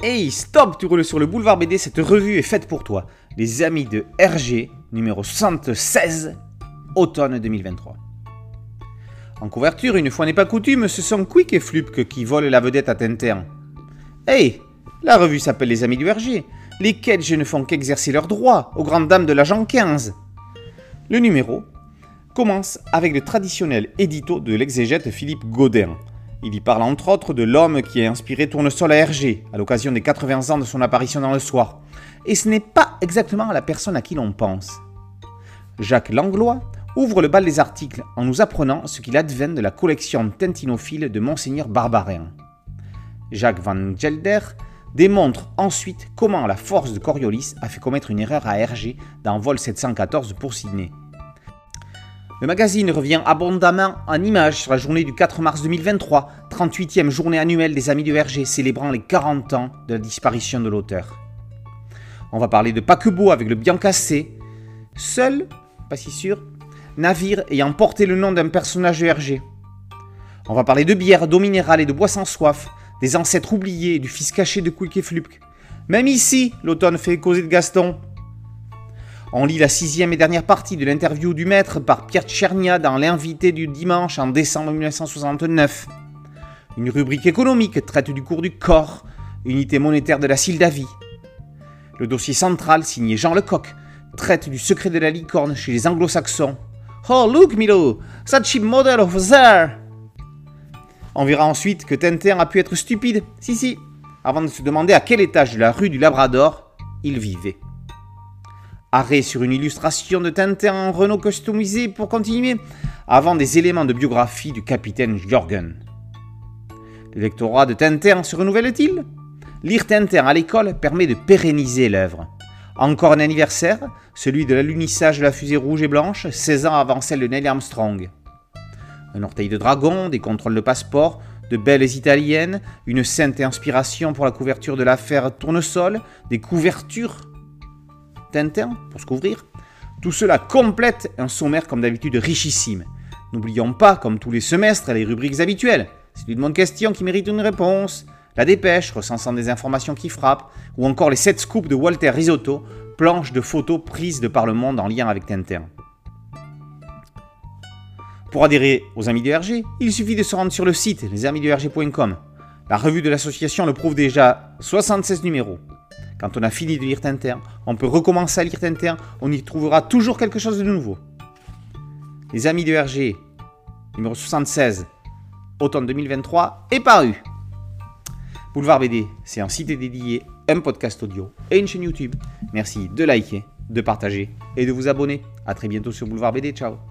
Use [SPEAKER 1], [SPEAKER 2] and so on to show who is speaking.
[SPEAKER 1] Hey, stop, tu roules sur le boulevard BD, cette revue est faite pour toi. Les amis de RG, numéro 76, automne 2023. En couverture, une fois n'est pas coutume, ce sont Quick et Flupke qui volent la vedette à Tintin. Hey, la revue s'appelle Les Amis du RG. Les Kedge ne font qu'exercer leurs droits aux grandes dames de l'agent 15. Le numéro commence avec le traditionnel édito de l'exégète Philippe Godin, il y parle entre autres de l'homme qui a inspiré Tournesol à Hergé à l'occasion des 80 ans de son apparition dans le soir. Et ce n'est pas exactement la personne à qui l'on pense. Jacques Langlois ouvre le bal des articles en nous apprenant ce qu'il advient de la collection tintinophile de Monseigneur Barbarin. Jacques Van Gelder démontre ensuite comment la force de Coriolis a fait commettre une erreur à Hergé dans Vol 714 pour Sydney. Le magazine revient abondamment en images sur la journée du 4 mars 2023, 38e journée annuelle des Amis du Verger, célébrant les 40 ans de la disparition de l'auteur. On va parler de paquebot avec le Biancassé, seul, pas si sûr, navire ayant porté le nom d'un personnage de Hergé. On va parler de bière, d'eau minérale et de bois sans soif, des ancêtres oubliés et du fils caché de Quick et. Même ici, l'automne fait causer de Gaston, on lit la sixième et dernière partie de l'interview du maître par Pierre Tchernia dans L'invité du dimanche en décembre 1969. Une rubrique économique traite du cours du corps, unité monétaire de la Sildavie. Le dossier central, signé Jean Lecoq, traite du secret de la licorne chez les anglo-saxons. Oh, look, Milo, that cheap model over there! On verra ensuite que Tintin a pu être stupide, si si, avant de se demander à quel étage de la rue du Labrador il vivait. Arrêt sur une illustration de Tintin en Renault customisé pour continuer, avant des éléments de biographie du capitaine Jorgen. Le lectorat de Tintin se renouvelle-t-il? Lire Tintin à l'école permet de pérenniser l'œuvre. Encore un anniversaire, celui de l'alunissage de la fusée rouge et blanche, 16 ans avant celle de Neil Armstrong. Un orteil de dragon, des contrôles de passeport, de belles italiennes, une sainte inspiration pour la couverture de l'affaire Tournesol, des couvertures Tintin pour se couvrir. Tout cela complète un sommaire comme d'habitude richissime. N'oublions pas, comme tous les semestres, les rubriques habituelles. C'est une bonne question qui mérite une réponse. La dépêche, recensant des informations qui frappent, ou encore les 7 scoops de Walter Risotto, planches de photos prises de par le monde en lien avec Tintin. Pour adhérer aux Amis du RG, il suffit de se rendre sur le site lesamisduRG.com. La revue de l'association le prouve déjà 76 numéros. Quand on a fini de lire Tintin, on peut recommencer à lire Tintin, on y trouvera toujours quelque chose de nouveau. Les Amis de RG, numéro 76, automne 2023, est paru. Boulevard BD, c'est un site dédié, un podcast audio et une chaîne YouTube. Merci de liker, de partager et de vous abonner. A très bientôt sur Boulevard BD. Ciao